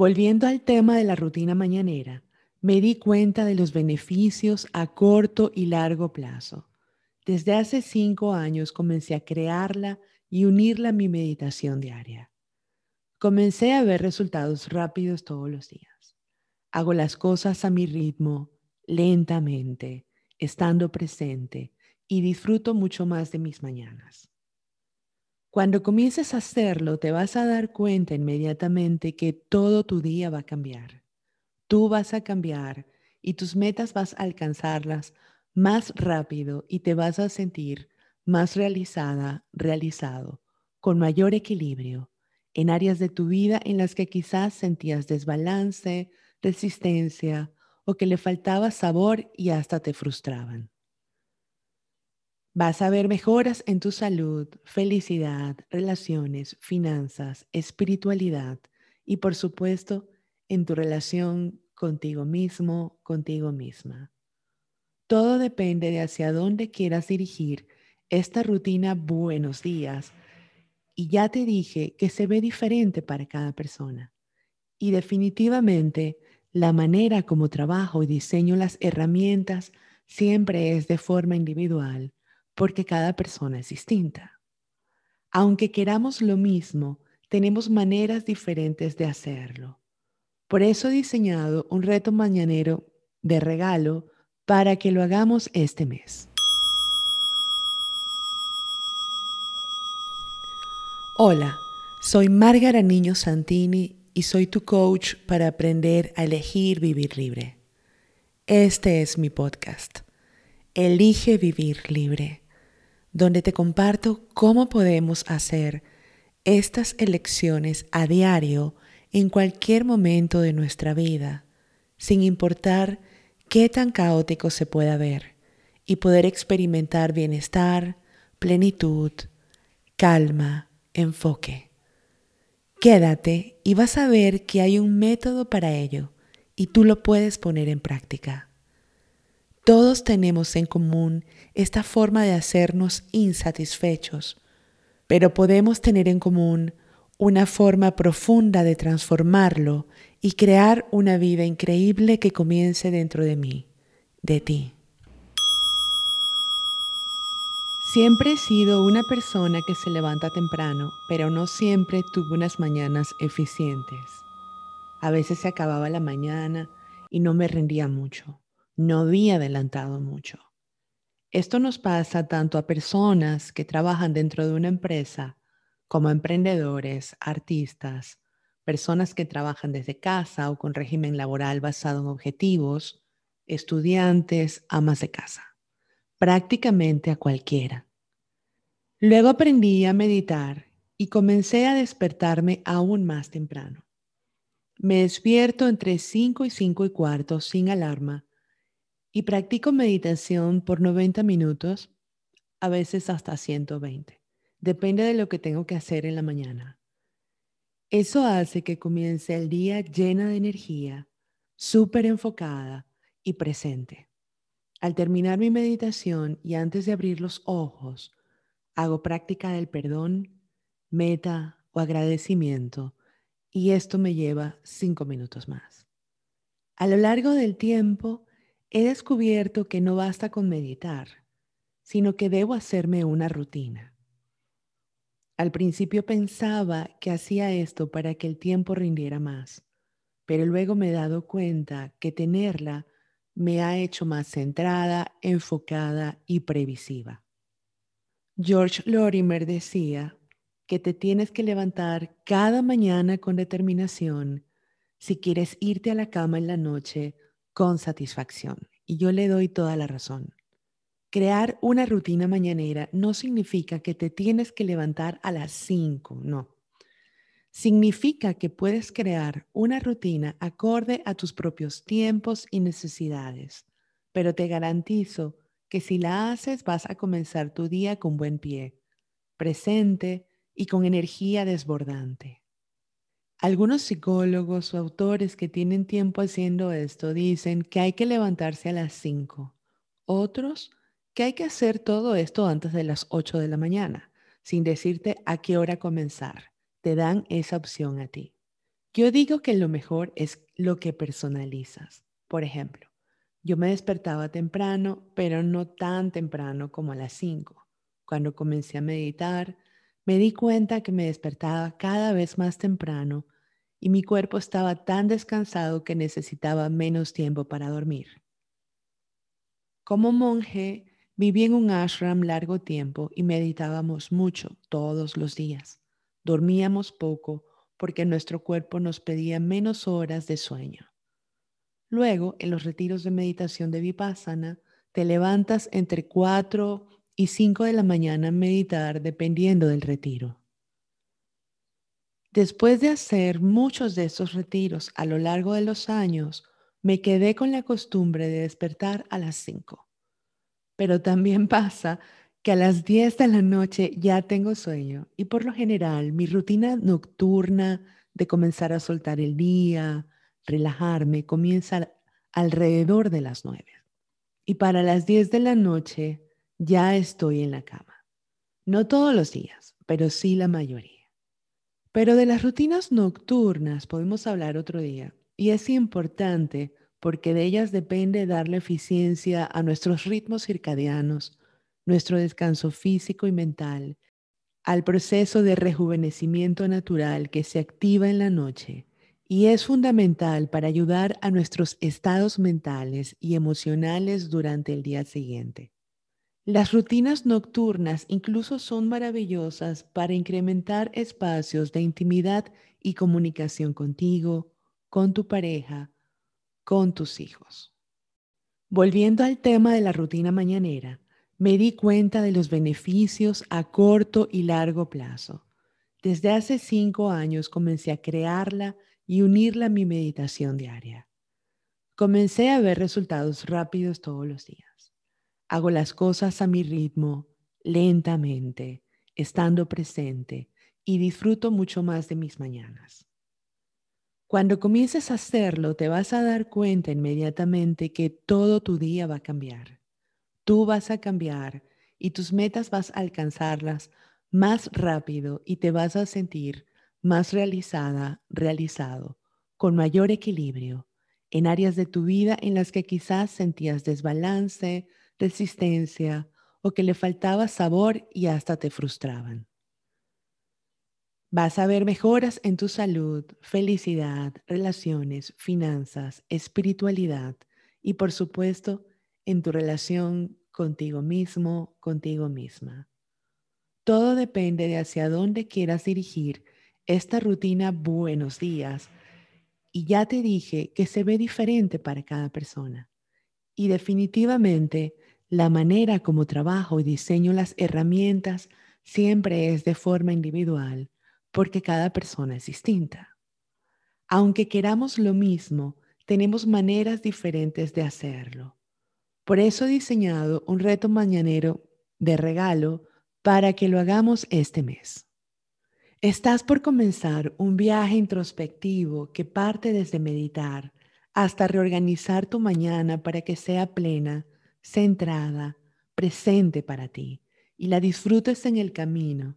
Volviendo al tema de la rutina mañanera, me di cuenta de los beneficios a corto y largo plazo. Desde hace cinco años comencé a crearla y unirla a mi meditación diaria. Comencé a ver resultados rápidos todos los días. Hago las cosas a mi ritmo, lentamente, estando presente y disfruto mucho más de mis mañanas. Cuando comiences a hacerlo, te vas a dar cuenta inmediatamente que todo tu día va a cambiar. Tú vas a cambiar y tus metas vas a alcanzarlas más rápido y te vas a sentir más realizada, realizado, con mayor equilibrio en áreas de tu vida en las que quizás sentías desbalance, resistencia o que le faltaba sabor y hasta te frustraban. Vas a ver mejoras en tu salud, felicidad, relaciones, finanzas, espiritualidad y por supuesto en tu relación contigo mismo, contigo misma. Todo depende de hacia dónde quieras dirigir esta rutina buenos días. Y ya te dije que se ve diferente para cada persona. Y definitivamente la manera como trabajo y diseño las herramientas siempre es de forma individual porque cada persona es distinta. Aunque queramos lo mismo, tenemos maneras diferentes de hacerlo. Por eso he diseñado un reto mañanero de regalo para que lo hagamos este mes. Hola, soy Márgara Niño Santini y soy tu coach para aprender a elegir vivir libre. Este es mi podcast. Elige vivir libre donde te comparto cómo podemos hacer estas elecciones a diario en cualquier momento de nuestra vida, sin importar qué tan caótico se pueda ver, y poder experimentar bienestar, plenitud, calma, enfoque. Quédate y vas a ver que hay un método para ello y tú lo puedes poner en práctica. Todos tenemos en común esta forma de hacernos insatisfechos, pero podemos tener en común una forma profunda de transformarlo y crear una vida increíble que comience dentro de mí, de ti. Siempre he sido una persona que se levanta temprano, pero no siempre tuve unas mañanas eficientes. A veces se acababa la mañana y no me rendía mucho no había adelantado mucho. Esto nos pasa tanto a personas que trabajan dentro de una empresa como a emprendedores, artistas, personas que trabajan desde casa o con régimen laboral basado en objetivos, estudiantes, amas de casa, prácticamente a cualquiera. Luego aprendí a meditar y comencé a despertarme aún más temprano. Me despierto entre 5 y 5 y cuarto sin alarma y practico meditación por 90 minutos, a veces hasta 120. Depende de lo que tengo que hacer en la mañana. Eso hace que comience el día llena de energía, súper enfocada y presente. Al terminar mi meditación y antes de abrir los ojos, hago práctica del perdón, meta o agradecimiento y esto me lleva cinco minutos más. A lo largo del tiempo, he descubierto que no basta con meditar, sino que debo hacerme una rutina. Al principio pensaba que hacía esto para que el tiempo rindiera más, pero luego me he dado cuenta que tenerla me ha hecho más centrada, enfocada y previsiva. George Lorimer decía que te tienes que levantar cada mañana con determinación si quieres irte a la cama en la noche con satisfacción. Y yo le doy toda la razón. Crear una rutina mañanera no significa que te tienes que levantar a las 5, no. Significa que puedes crear una rutina acorde a tus propios tiempos y necesidades, pero te garantizo que si la haces vas a comenzar tu día con buen pie, presente y con energía desbordante. Algunos psicólogos o autores que tienen tiempo haciendo esto dicen que hay que levantarse a las 5. Otros que hay que hacer todo esto antes de las 8 de la mañana, sin decirte a qué hora comenzar. Te dan esa opción a ti. Yo digo que lo mejor es lo que personalizas. Por ejemplo, yo me despertaba temprano, pero no tan temprano como a las 5. Cuando comencé a meditar, me di cuenta que me despertaba cada vez más temprano y mi cuerpo estaba tan descansado que necesitaba menos tiempo para dormir. Como monje, viví en un ashram largo tiempo y meditábamos mucho todos los días. Dormíamos poco porque nuestro cuerpo nos pedía menos horas de sueño. Luego, en los retiros de meditación de Vipassana, te levantas entre 4 y 5 de la mañana meditar dependiendo del retiro. Después de hacer muchos de estos retiros a lo largo de los años, me quedé con la costumbre de despertar a las 5. Pero también pasa que a las 10 de la noche ya tengo sueño y por lo general mi rutina nocturna de comenzar a soltar el día, relajarme, comienza alrededor de las 9. Y para las 10 de la noche ya estoy en la cama. No todos los días, pero sí la mayoría. Pero de las rutinas nocturnas podemos hablar otro día. Y es importante porque de ellas depende darle eficiencia a nuestros ritmos circadianos, nuestro descanso físico y mental, al proceso de rejuvenecimiento natural que se activa en la noche y es fundamental para ayudar a nuestros estados mentales y emocionales durante el día siguiente. Las rutinas nocturnas incluso son maravillosas para incrementar espacios de intimidad y comunicación contigo, con tu pareja, con tus hijos. Volviendo al tema de la rutina mañanera, me di cuenta de los beneficios a corto y largo plazo. Desde hace cinco años comencé a crearla y unirla a mi meditación diaria. Comencé a ver resultados rápidos todos los días. Hago las cosas a mi ritmo, lentamente, estando presente y disfruto mucho más de mis mañanas. Cuando comiences a hacerlo, te vas a dar cuenta inmediatamente que todo tu día va a cambiar. Tú vas a cambiar y tus metas vas a alcanzarlas más rápido y te vas a sentir más realizada, realizado, con mayor equilibrio en áreas de tu vida en las que quizás sentías desbalance, resistencia o que le faltaba sabor y hasta te frustraban. Vas a ver mejoras en tu salud, felicidad, relaciones, finanzas, espiritualidad y por supuesto en tu relación contigo mismo, contigo misma. Todo depende de hacia dónde quieras dirigir esta rutina buenos días. Y ya te dije que se ve diferente para cada persona. Y definitivamente la manera como trabajo y diseño las herramientas siempre es de forma individual porque cada persona es distinta. Aunque queramos lo mismo, tenemos maneras diferentes de hacerlo. Por eso he diseñado un reto mañanero de regalo para que lo hagamos este mes. Estás por comenzar un viaje introspectivo que parte desde meditar hasta reorganizar tu mañana para que sea plena, centrada, presente para ti y la disfrutes en el camino.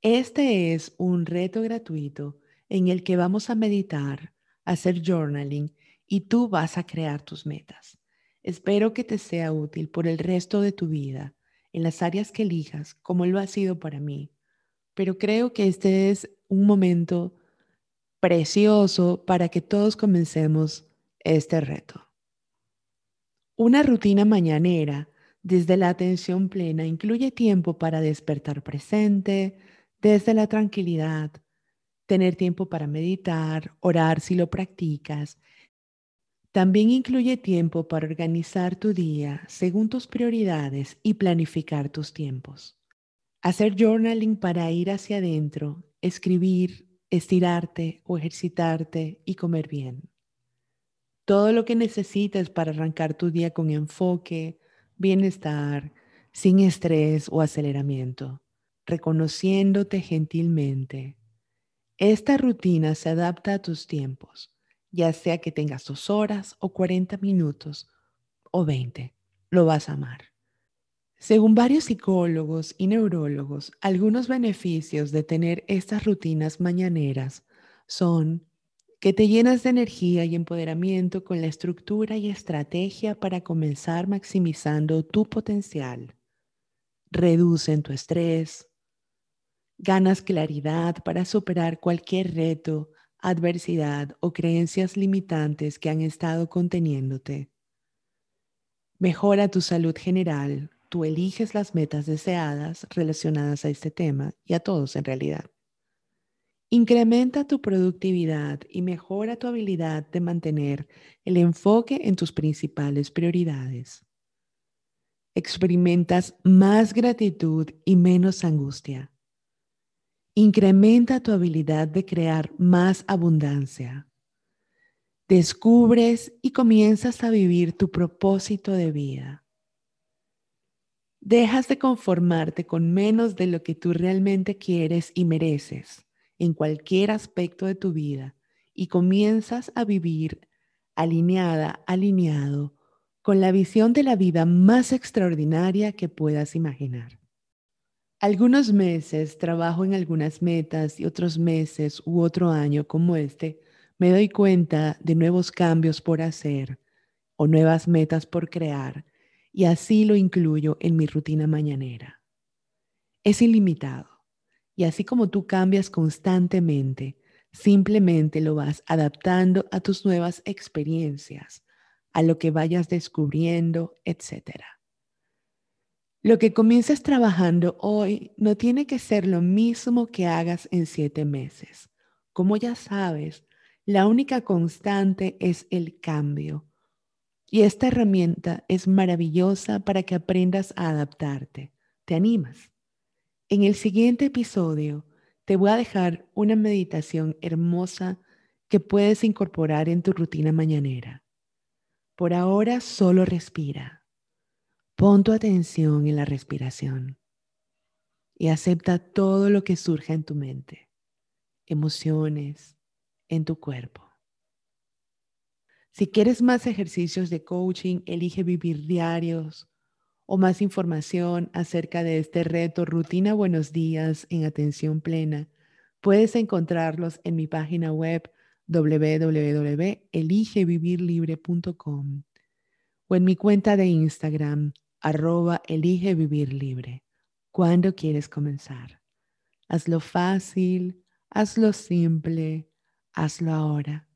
Este es un reto gratuito en el que vamos a meditar, hacer journaling y tú vas a crear tus metas. Espero que te sea útil por el resto de tu vida, en las áreas que elijas, como lo ha sido para mí. Pero creo que este es un momento precioso para que todos comencemos este reto. Una rutina mañanera desde la atención plena incluye tiempo para despertar presente, desde la tranquilidad, tener tiempo para meditar, orar si lo practicas también incluye tiempo para organizar tu día según tus prioridades y planificar tus tiempos. Hacer journaling para ir hacia adentro, escribir, estirarte o ejercitarte y comer bien. Todo lo que necesites para arrancar tu día con enfoque, bienestar, sin estrés o aceleramiento, reconociéndote gentilmente. Esta rutina se adapta a tus tiempos ya sea que tengas dos horas o 40 minutos o 20, lo vas a amar. Según varios psicólogos y neurólogos, algunos beneficios de tener estas rutinas mañaneras son que te llenas de energía y empoderamiento con la estructura y estrategia para comenzar maximizando tu potencial. Reducen tu estrés, ganas claridad para superar cualquier reto, adversidad o creencias limitantes que han estado conteniéndote. Mejora tu salud general, tú eliges las metas deseadas relacionadas a este tema y a todos en realidad. Incrementa tu productividad y mejora tu habilidad de mantener el enfoque en tus principales prioridades. Experimentas más gratitud y menos angustia. Incrementa tu habilidad de crear más abundancia. Descubres y comienzas a vivir tu propósito de vida. Dejas de conformarte con menos de lo que tú realmente quieres y mereces en cualquier aspecto de tu vida y comienzas a vivir alineada, alineado con la visión de la vida más extraordinaria que puedas imaginar. Algunos meses trabajo en algunas metas y otros meses u otro año como este, me doy cuenta de nuevos cambios por hacer o nuevas metas por crear y así lo incluyo en mi rutina mañanera. Es ilimitado. Y así como tú cambias constantemente, simplemente lo vas adaptando a tus nuevas experiencias, a lo que vayas descubriendo, etc. Lo que comiences trabajando hoy no tiene que ser lo mismo que hagas en siete meses. Como ya sabes, la única constante es el cambio. Y esta herramienta es maravillosa para que aprendas a adaptarte. ¿Te animas? En el siguiente episodio te voy a dejar una meditación hermosa que puedes incorporar en tu rutina mañanera. Por ahora solo respira. Pon tu atención en la respiración y acepta todo lo que surja en tu mente, emociones, en tu cuerpo. Si quieres más ejercicios de coaching, elige vivir diarios o más información acerca de este reto Rutina Buenos Días en Atención Plena, puedes encontrarlos en mi página web www.eligevivirlibre.com o en mi cuenta de Instagram arroba eligevivirlibre. ¿Cuándo quieres comenzar? Hazlo fácil, hazlo simple, hazlo ahora.